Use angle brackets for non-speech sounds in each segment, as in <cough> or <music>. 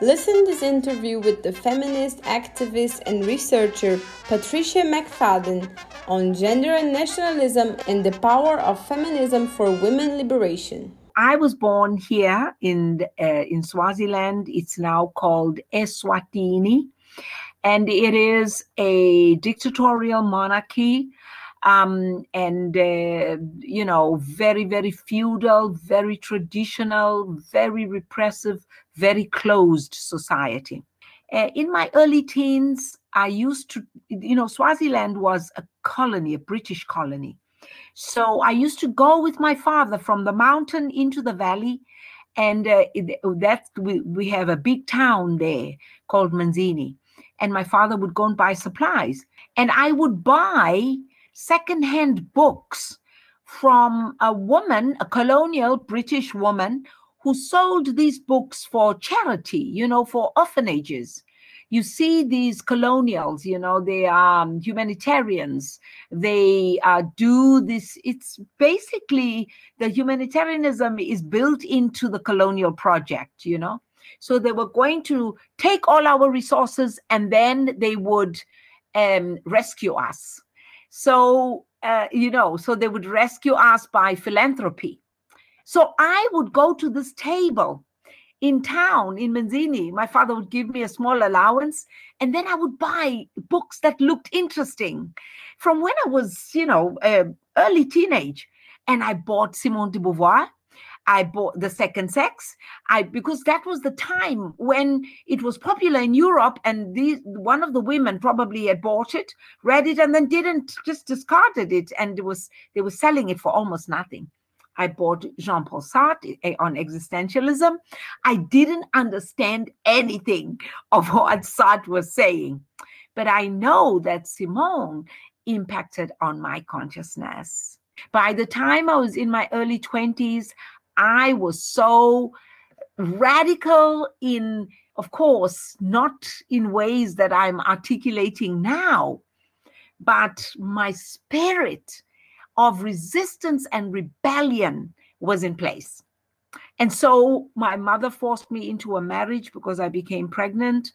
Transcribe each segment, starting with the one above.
Listen to this interview with the feminist activist and researcher Patricia McFadden on gender and nationalism and the power of feminism for women liberation. I was born here in uh, in Swaziland. It's now called Eswatini, and it is a dictatorial monarchy um, and uh, you know very very feudal very traditional very repressive very closed society. Uh, in my early teens i used to you know swaziland was a colony a british colony. So i used to go with my father from the mountain into the valley and uh, that we, we have a big town there called manzini and my father would go and buy supplies. And i would buy secondhand books from a woman, a colonial British woman, who sold these books for charity, you know, for orphanages. You see these colonials, you know, they are um, humanitarians. They uh, do this. It's basically the humanitarianism is built into the colonial project, you know. So they were going to take all our resources and then they would um, rescue us so, uh, you know, so they would rescue us by philanthropy. So I would go to this table in town in Manzini. My father would give me a small allowance, and then I would buy books that looked interesting from when I was, you know, uh, early teenage. And I bought Simone de Beauvoir. I bought the second sex. I because that was the time when it was popular in Europe, and these one of the women probably had bought it, read it, and then didn't just discarded it, and it was they were selling it for almost nothing. I bought Jean Paul Sartre eh, on existentialism. I didn't understand anything of what Sartre was saying, but I know that Simone impacted on my consciousness. By the time I was in my early 20s, I was so radical in, of course, not in ways that I'm articulating now, but my spirit of resistance and rebellion was in place. And so my mother forced me into a marriage because I became pregnant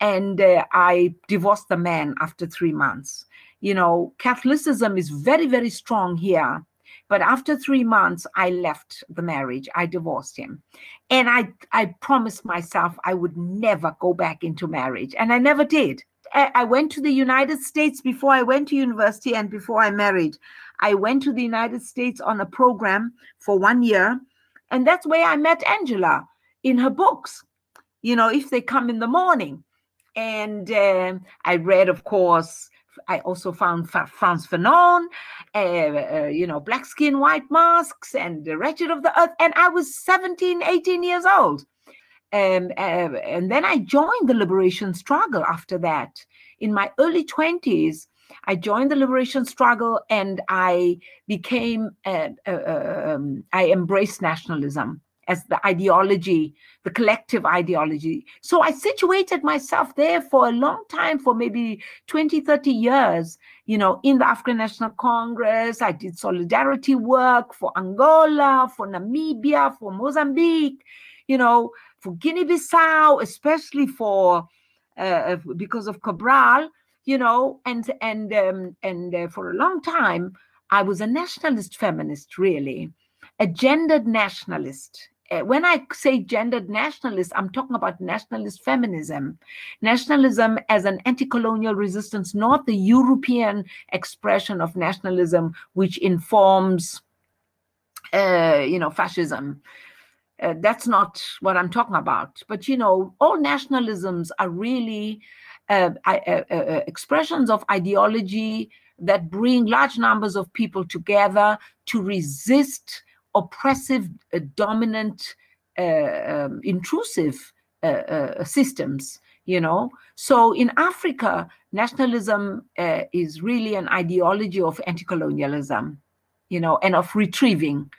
and uh, I divorced the man after three months. You know, Catholicism is very, very strong here but after three months, I left the marriage. I divorced him. And I, I promised myself I would never go back into marriage. And I never did. I went to the United States before I went to university and before I married. I went to the United States on a program for one year. And that's where I met Angela in her books, you know, if they come in the morning. And uh, I read, of course, I also found Frantz Fanon, uh, uh, you know, Black Skin, White Masks, and The Wretched of the Earth. And I was 17, 18 years old. Um, uh, and then I joined the liberation struggle after that. In my early 20s, I joined the liberation struggle and I became, uh, uh, uh, um, I embraced nationalism as the ideology, the collective ideology. So I situated myself there for a long time, for maybe 20, 30 years, you know, in the African National Congress. I did solidarity work for Angola, for Namibia, for Mozambique, you know, for Guinea Bissau, especially for, uh, because of Cabral, you know, and, and, um, and uh, for a long time, I was a nationalist feminist, really a gendered nationalist Eh, when I say gendered nationalist, I'm talking about nationalist feminism, nationalism as an anti-colonial resistance, not the European expression of nationalism, which informs, uh, you know, fascism. Uh, that's not what I'm talking about. But you know, all nationalisms are really uh, expressions of ideology that bring large numbers of people together to resist oppressive, uh, dominant, uh, um, intrusive uh, uh, systems you know so in africa nationalism uh, is really an ideology of anti-colonialism you know and of retrieving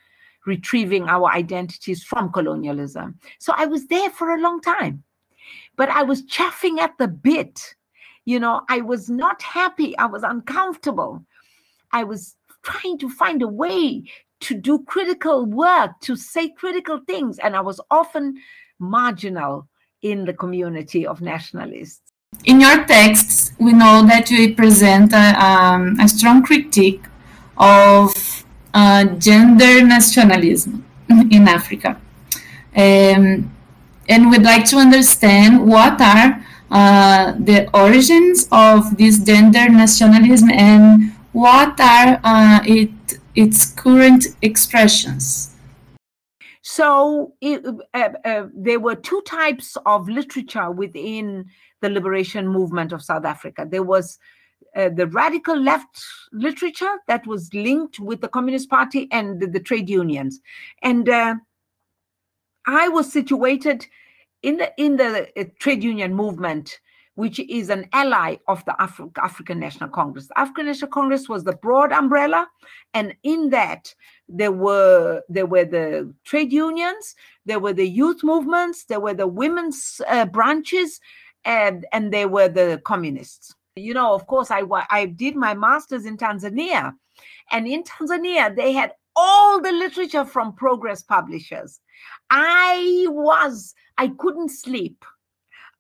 retrieving our identities from colonialism so i was there for a long time but i was chaffing at the bit you know i was not happy i was uncomfortable i was trying to find a way to do critical work, to say critical things. And I was often marginal in the community of nationalists. In your texts, we know that you present a, um, a strong critique of gender nationalism in Africa. Um, and we'd like to understand what are uh, the origins of this gender nationalism and what are uh, it, its current expressions. So it, uh, uh, there were two types of literature within the liberation movement of South Africa. There was uh, the radical left literature that was linked with the Communist Party and the, the trade unions, and uh, I was situated in the in the uh, trade union movement, which is an ally of the Afri- African National Congress. The African National Congress was the broad umbrella, and in that there were there were the trade unions, there were the youth movements, there were the women's uh, branches, and and there were the communists. You know, of course, I I did my masters in Tanzania, and in Tanzania they had all the literature from Progress Publishers. I was, I couldn't sleep.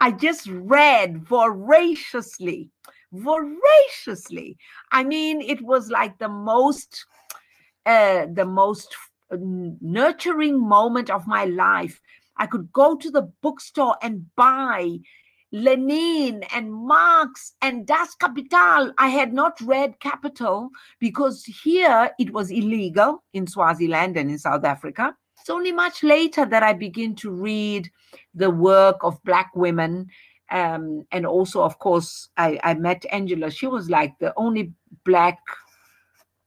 I just read voraciously, voraciously. I mean, it was like the most, uh, the most nurturing moment of my life. I could go to the bookstore and buy Lenin and Marx and Das Kapital. I had not read Capital because here it was illegal in Swaziland and in South Africa. It's only much later that I begin to read the work of Black women. Um, and also, of course, I, I met Angela. She was like the only Black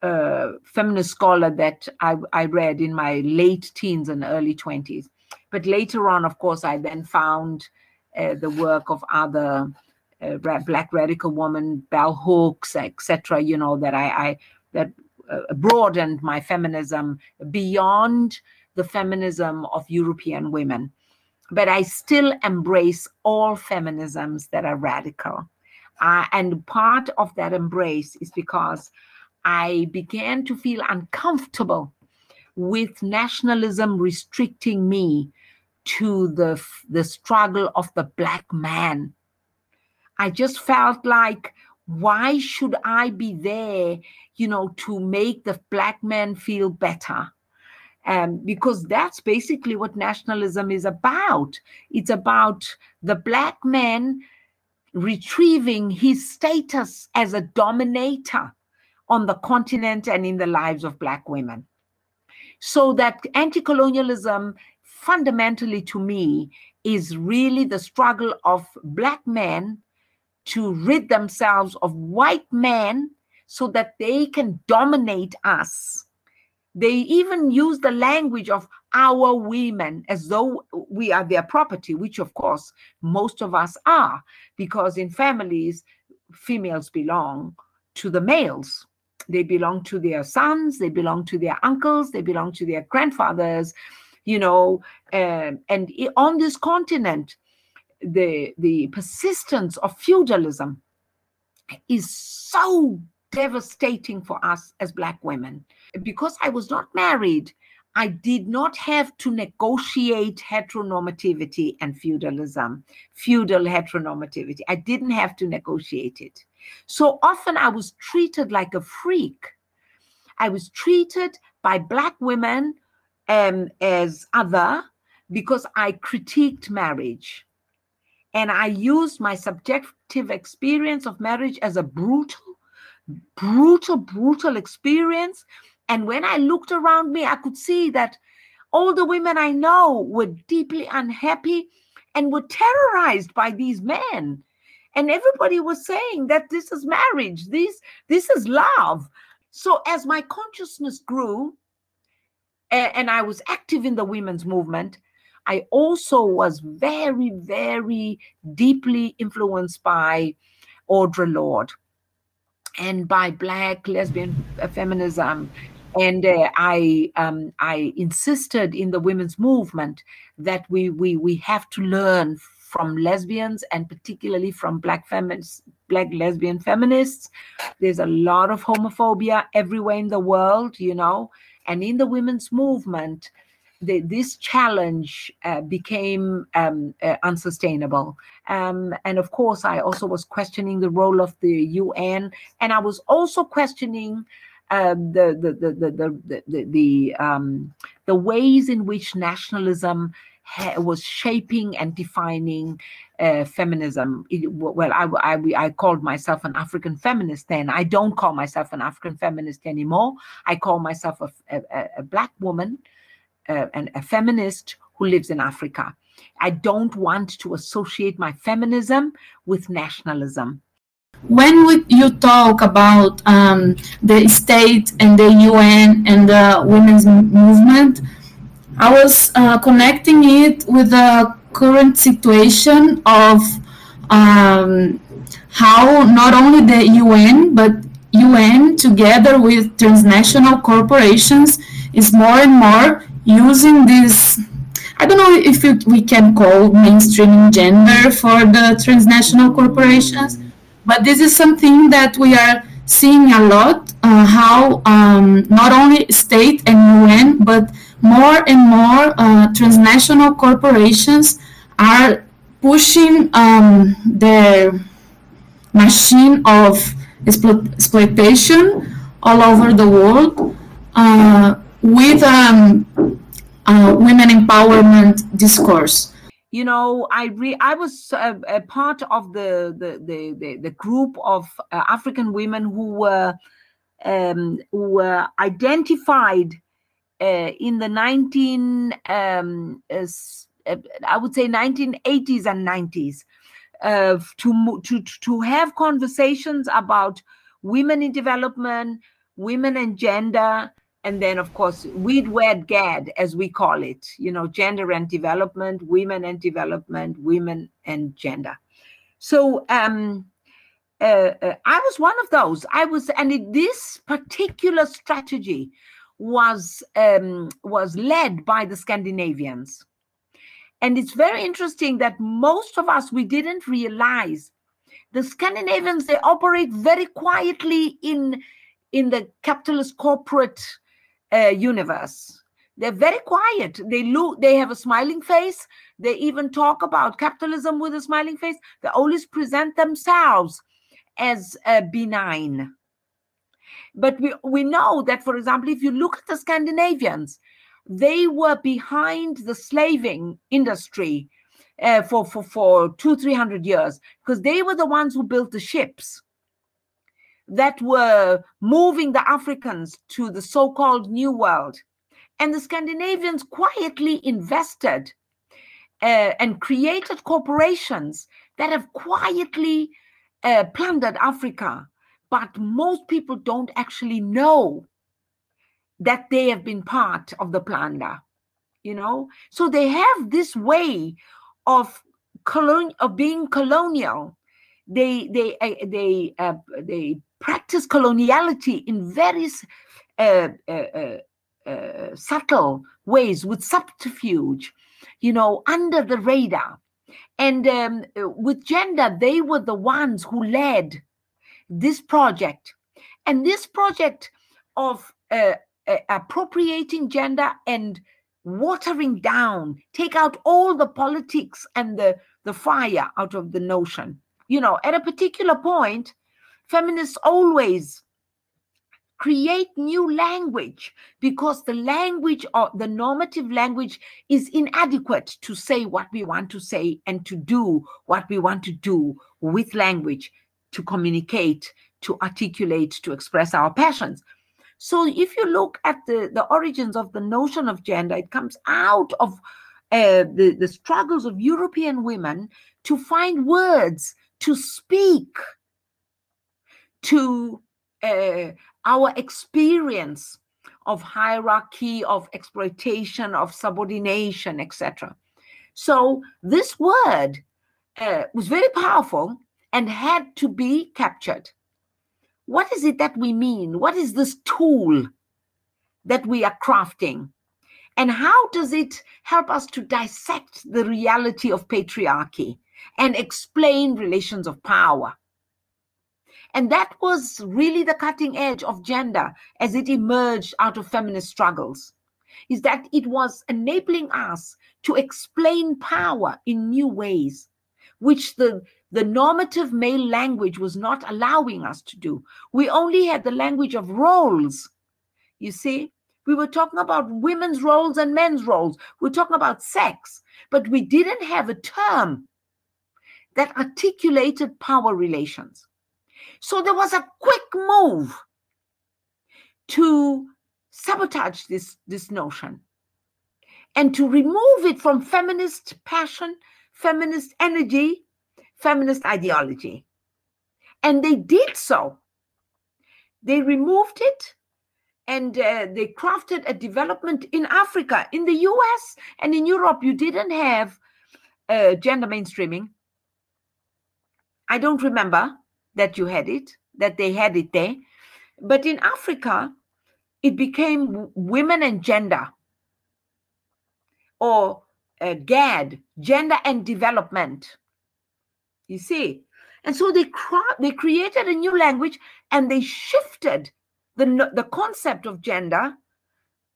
uh, feminist scholar that I, I read in my late teens and early 20s. But later on, of course, I then found the work of other uh, black radical women, bell hooks, etc. You know that I, I that uh, broadened my feminism beyond the feminism of European women. But I still embrace all feminisms that are radical. Uh, and part of that embrace is because I began to feel uncomfortable with nationalism restricting me to the the struggle of the black man. I just felt like why should i be there you know to make the black man feel better? Um, because that's basically what nationalism is about. It's about the black man retrieving his status as a dominator on the continent and in the lives of black women. So that anti-colonialism fundamentally to me is really the struggle of black men to rid themselves of white men so that they can dominate us. They even use the language of our women as though we are their property, which of course most of us are, because in families, females belong to the males. They belong to their sons, they belong to their uncles, they belong to their grandfathers, you know, um, and on this continent, the the persistence of feudalism is so devastating for us as black women. Because i was not married i did not have to negotiate heteronormativity and feudalism feudal heteronormativity. I didn't have to negotiate it. So often i was treated like a freak. I was treated by black women um, as other because I critiqued marriage. And I used my subjective experience of marriage as a brutal, brutal, brutal experience. And when I looked around me, I could see that all the women I know were deeply unhappy and were terrorized by these men. And everybody was saying that this is marriage, this, this is love. So as my consciousness grew, and I was active in the women's movement, I also was very, very deeply influenced by Audre Lorde and by Black lesbian feminism. And uh, I um, I insisted in the women's movement that we we we have to learn from lesbians and particularly from black feminists, black lesbian feminists. There's a lot of homophobia everywhere in the world, you know, and in the women's movement, the, this challenge uh, became um, uh, unsustainable. Um, and of course, I also was questioning the role of the UN, and I was also questioning um, the, the, the, the, the, the, the, um, the ways in which nationalism was shaping and defining uh, feminism. It, well, I, I, I called myself an African feminist then. I don't call myself an African feminist anymore. I call myself a, a, a black woman uh, and a feminist who lives in Africa. I don't want to associate my feminism with nationalism. When we, you talk about um, the state and the UN and the women's movement, I was uh, connecting it with the current situation of um, how not only the UN but UN together with transnational corporations is more and more using this I don't know if it, we can call mainstreaming gender for the transnational corporations, but this is something that we are seeing a lot uh, how um, not only state and UN, but more and more uh, transnational corporations are pushing um, their machine of explo- exploitation all over the world uh, with um, uh, women empowerment discourse. You know, I re- I was a, a part of the the, the the, the group of uh, African women who were um, who were identified uh, in the 19 um, uh, I would say 1980s and 90s uh, to to to have conversations about women in development, women and gender, and then of course WID WAD GAD as we call it you know gender and development women and development women and gender. So um uh, uh, i was one of those. I was and it, this particular strategy was um was led by the scandinavians and it's very interesting that most of us we didn't realize the scandinavians they operate very quietly in in the capitalist corporate uh, universe. They're very quiet. They look. They have a smiling face. They even talk about capitalism with a smiling face. They always present themselves as uh, benign. But we we know that, for example, if you look at the Scandinavians, they were behind the slaving industry uh, for for for two three hundred years because they were the ones who built the ships that were moving the Africans to the so called New World. And the Scandinavians quietly invested uh, and created corporations that have quietly uh, plundered Africa. But most people don't actually know that they have been part of the plunder, you know? So they have this way of, colon- of being colonial. They, they, uh, they, uh, they practice coloniality in various uh, uh, uh, uh, subtle ways with subterfuge, you know, under the radar. And um, with gender, they were the ones who led this project. And this project of uh, appropriating gender and watering down, take out all the politics and the, the fire out of the notion. You know, at a particular point, Feminists always create new language because the language or the normative language is inadequate to say what we want to say and to do what we want to do with language to communicate to articulate to express our passions so if you look at the, the origins of the notion of gender it comes out of uh, the, the struggles of european women to find words to speak to uh, our experience of hierarchy, of exploitation, of subordination, etc. So this word uh, was very powerful and had to be captured. What is it that we mean? What is this tool that we are crafting? And how does it help us to dissect the reality of patriarchy and explain relations of power? And that was really the cutting edge of gender as it emerged out of feminist struggles. is that it was enabling us to explain power in new ways, which the, the normative male language was not allowing us to do. We only had the language of roles. You see, we were talking about women's roles and men's roles. We we're talking about sex, but we didn't have a term that articulated power relations. So there was a quick move to sabotage this, this notion and to remove it from feminist passion, feminist energy, feminist ideology. And they did so. They removed it and uh, they crafted a development in Africa. In the US and in Europe, you didn't have uh, gender mainstreaming. I don't remember that you had it, that they had it there. But in Africa, it became women and gender or uh, GAD, gender and development. You see? And so they, cra- they created a new language and they shifted the, the concept of gender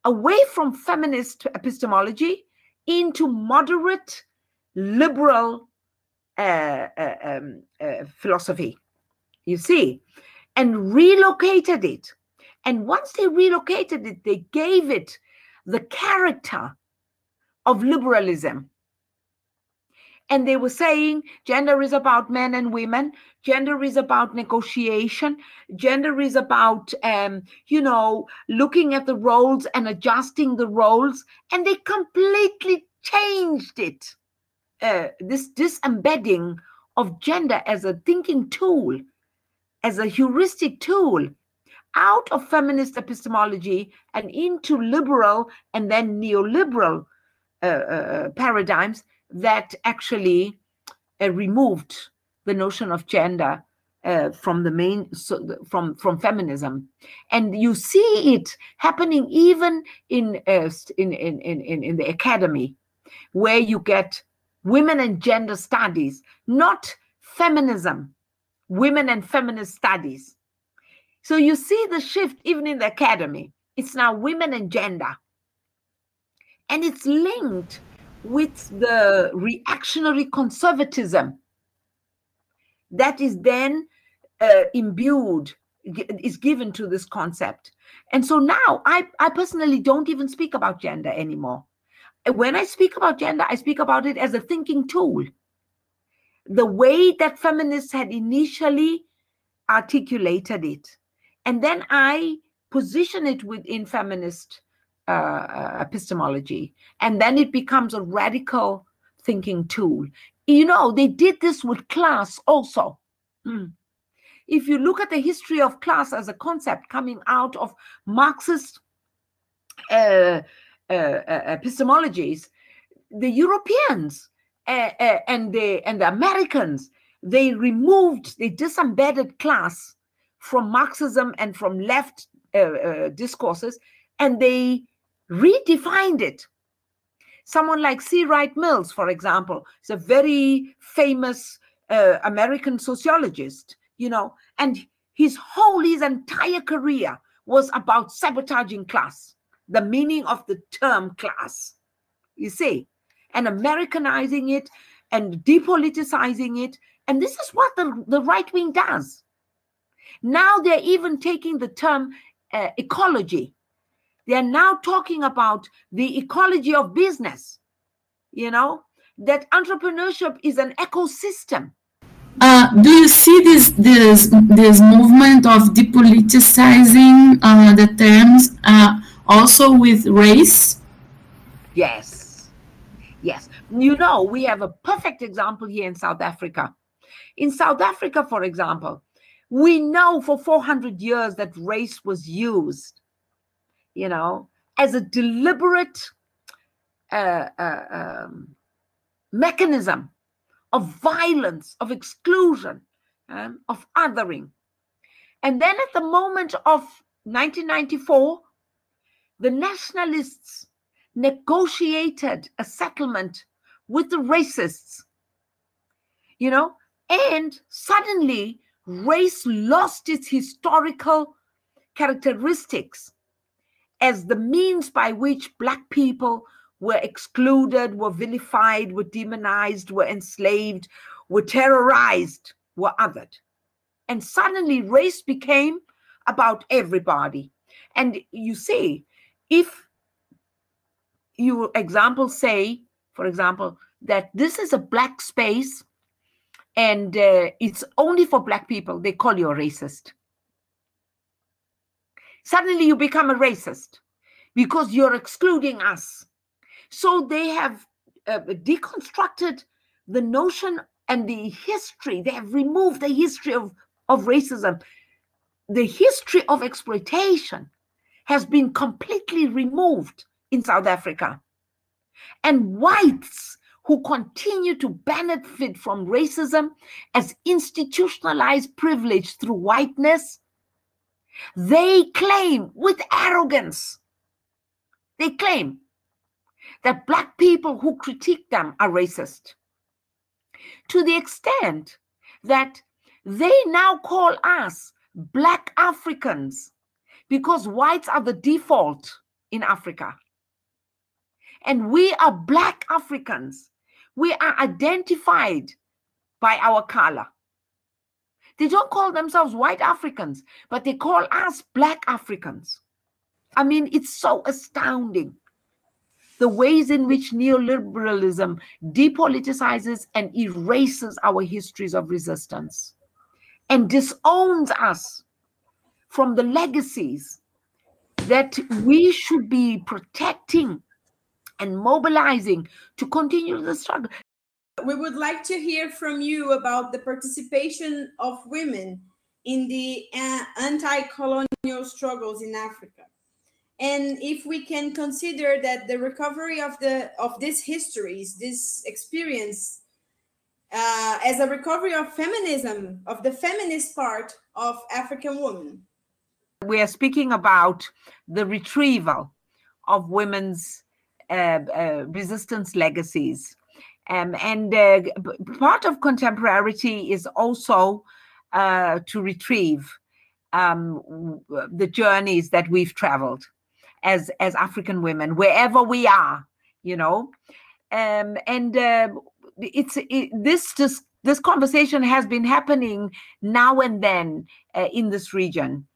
away from feminist epistemology into moderate liberal uh, uh, um, uh, philosophy. You see? And relocated it and once they relocated it, they gave it the character of liberalism. And they were saying gender is about men and women, gender is about negotiation, gender is about, um, you know, looking at the roles and adjusting the roles. And they completely changed it. Uh, this disembedding of gender as a thinking tool, as a heuristic tool, out of feminist epistemology and into liberal and then neoliberal uh, uh, paradigms that actually uh, removed the notion of gender uh, from the main so from from feminism and you see it happening even in, uh, in, in in in the academy where you get women and gender studies not feminism women and feminist studies so you see the shift even in the academy. It's now women and gender. And it's linked with the reactionary conservatism that is then uh, imbued, is given to this concept. And so now I, I personally don't even speak about gender anymore. When I speak about gender, I speak about it as a thinking tool. The way that feminists had initially articulated it and then I position it within feminist uh, uh, epistemology, and then it becomes a radical thinking tool. You know, they did this with class also. Mm. If you look at the history of class as a concept coming out of Marxist uh, uh, uh epistemologies, the Europeans uh, and the and the Americans they removed, they disembedded class from Marxism and from left uh, uh, discourses, and they redefined it. Someone like C. Wright Mills, for example, is a very famous uh, American sociologist, you know, and his whole, his entire career was about sabotaging class, the meaning of the term class, you see, and Americanizing it and depoliticizing it. And this is what the, the right wing does. Now they're even taking the term uh, ecology. They're now talking about the ecology of business, you know, that entrepreneurship is an ecosystem. Uh, do you see this this this movement of depoliticizing uh, the terms uh, also with race? Yes, yes. You know, we have a perfect example here in South Africa. In South Africa, for example, we know for 400 years that race was used, you know, as a deliberate uh, uh, um, mechanism of violence, of exclusion, um, of othering. And then at the moment of 1994, the nationalists negotiated a settlement with the racists, you know, and suddenly race lost its historical characteristics as the means by which Black people were excluded, were vilified, were demonized, were enslaved, were terrorized, were othered. And suddenly race became about everybody. And you see, if you example say, for example, that this is a black space and uh, it's only for black people, they call you a racist. Suddenly you become a racist because you're excluding us. So they have uh, deconstructed the notion and the history. They have removed the history of, of racism. The history of exploitation has been completely removed in South Africa. And whites who continue to benefit from racism as institutionalized privilege through whiteness, they claim with arrogance, they claim that Black people who critique them are racist. To the extent that they now call us Black Africans because whites are the default in Africa. And we are Black Africans we are identified by our color. They don't call themselves white Africans, but they call us black Africans. I mean, it's so astounding the ways in which neoliberalism depoliticizes and erases our histories of resistance and disowns us from the legacies that we should be protecting and mobilizing to continue the struggle. We would like to hear from you about the participation of women in the uh, anti colonial struggles in Africa. And if we can consider that the recovery of the of these histories, this experience, uh, as a recovery of feminism, of the feminist part of African women. We are speaking about the retrieval of women's uh, uh, resistance legacies. Um, and uh, part of contemporarity is also to retrieve um, the journeys that we've traveled as as African women, wherever we are, you know. Um, and uh, it's it, this this conversation has been happening now and then uh, in this region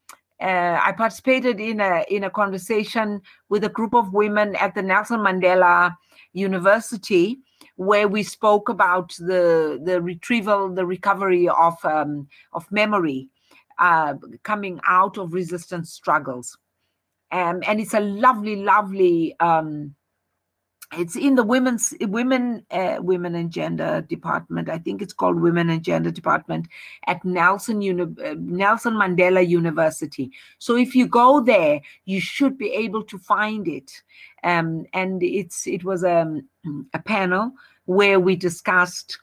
uh, I participated in a in a conversation with a group of women at the Nelson Mandela University, where we spoke about the the retrieval, the recovery of um, of memory uh, coming out of resistance struggles, um, and it's a lovely, lovely um, it's in the women's women uh, women and gender department. I think it's called women and gender department at nelson Uni- uh, nelson mandela university. So if you go there you should be able to find it. Um, and it's it was a, um, a panel where we discussed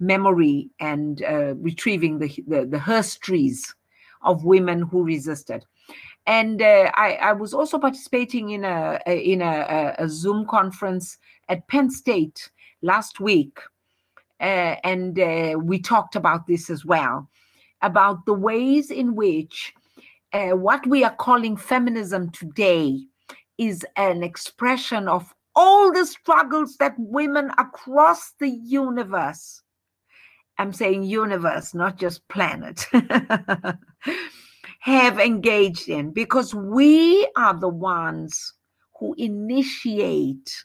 memory and uh, retrieving the, the the histories of women who resisted and uh, I, I, was also participating in a, in a, a, Zoom conference at Penn State last week, uh, and uh, we talked about this as well, about the ways in which uh, what we are calling feminism today is an expression of all the struggles that women across the universe. I'm saying universe, not just planet. <laughs> have engaged in because we are the ones who initiate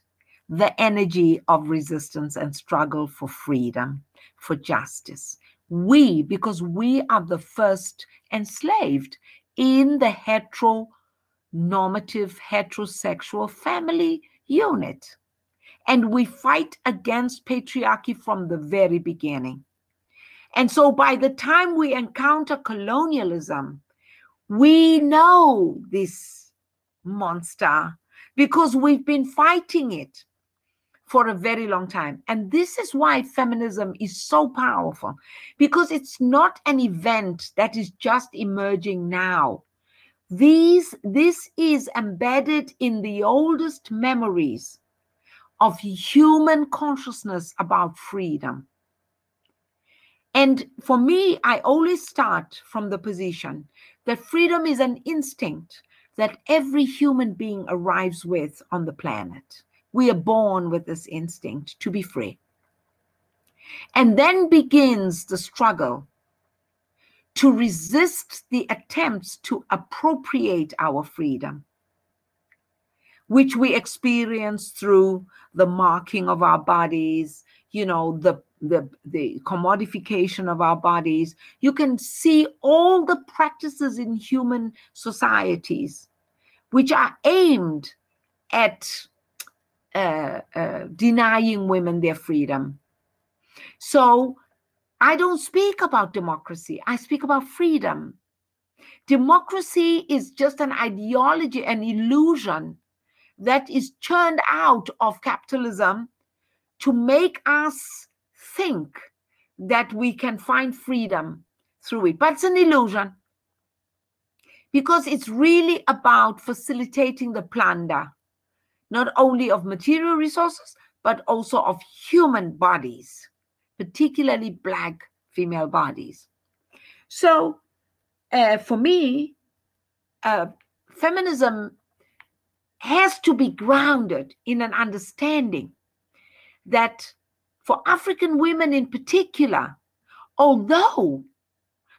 the energy of resistance and struggle for freedom, for justice. We, because we are the first enslaved in the heteronormative, heterosexual family unit. And we fight against patriarchy from the very beginning. And so by the time we encounter colonialism, we know this monster because we've been fighting it for a very long time. And this is why feminism is so powerful because it's not an event that is just emerging now. These, this is embedded in the oldest memories of human consciousness about freedom. And for me, I always start from the position that freedom is an instinct that every human being arrives with on the planet. We are born with this instinct to be free. And then begins the struggle to resist the attempts to appropriate our freedom, which we experience through the marking of our bodies, you know, the the, the commodification of our bodies. You can see all the practices in human societies which are aimed at uh, uh, denying women their freedom. So I don't speak about democracy, I speak about freedom. Democracy is just an ideology, an illusion that is churned out of capitalism to make us think that we can find freedom through it. But it's an illusion because it's really about facilitating the plunder, not only of material resources, but also of human bodies particularly Black female bodies. So, uh, for me, uh, feminism has to be grounded in an understanding that for African women in particular, although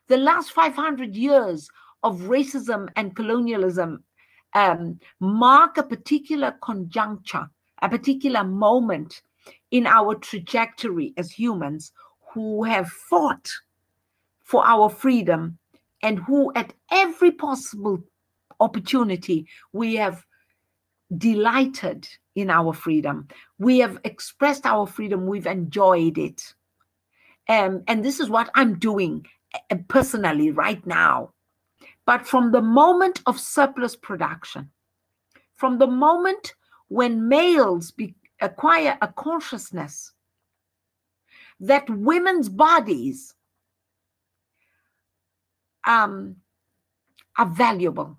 the last 500 years of racism and colonialism um, mark a particular conjuncture, a particular moment in our trajectory as humans who have fought for our freedom and who, at every possible opportunity, we have delighted in our freedom. We have expressed our freedom, we've enjoyed it. Um, and this is what I'm doing uh, personally right now. But from the moment of surplus production, from the moment when males be, acquire a consciousness that women's bodies um, are valuable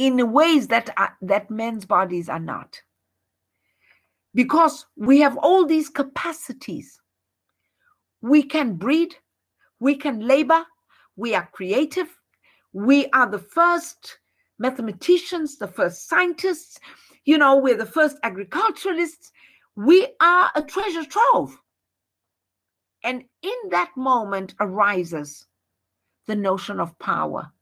in ways that are, that men's bodies are not because we have all these capacities we can breed we can labor we are creative we are the first mathematicians the first scientists you know, we're the first agriculturalists. We are a treasure trove. And in that moment arises the notion of power.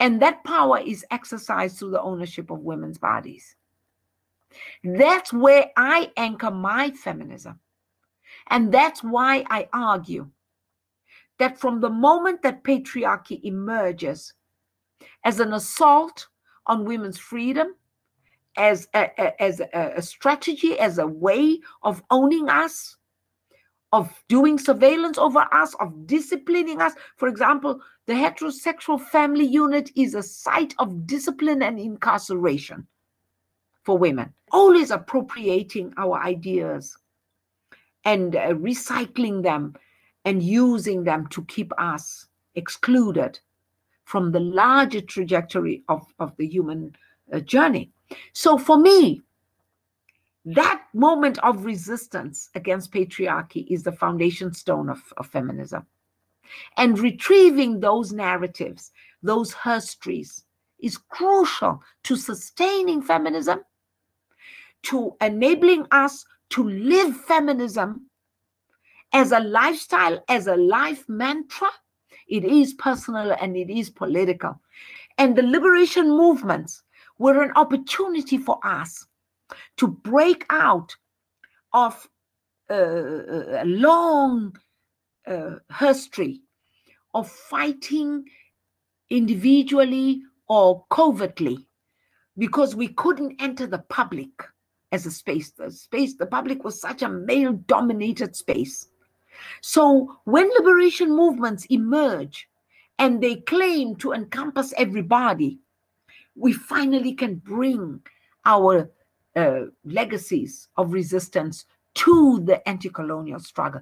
And that power is exercised through the ownership of women's bodies. That's where I anchor my feminism. And that's why I argue that from the moment that patriarchy emerges as an assault on women's freedom, as a, as a, a strategy, as a way of owning us, of doing surveillance over us, of disciplining us. For example, the heterosexual family unit is a site of discipline and incarceration for women, always appropriating our ideas and uh, recycling them and using them to keep us excluded from the larger trajectory of, of the human uh, journey. So for me, that moment of resistance against patriarchy is the foundation stone of, of feminism. And retrieving those narratives, those histories, is crucial to sustaining feminism, to enabling us to live feminism as a lifestyle, as a life mantra. It is personal and it is political. And the liberation movements were an opportunity for us to break out of uh, a long uh, history of fighting individually or covertly because we couldn't enter the public as a space the space the public was such a male dominated space so when liberation movements emerge and they claim to encompass everybody we finally can bring our uh, legacies of resistance to the anti colonial struggle.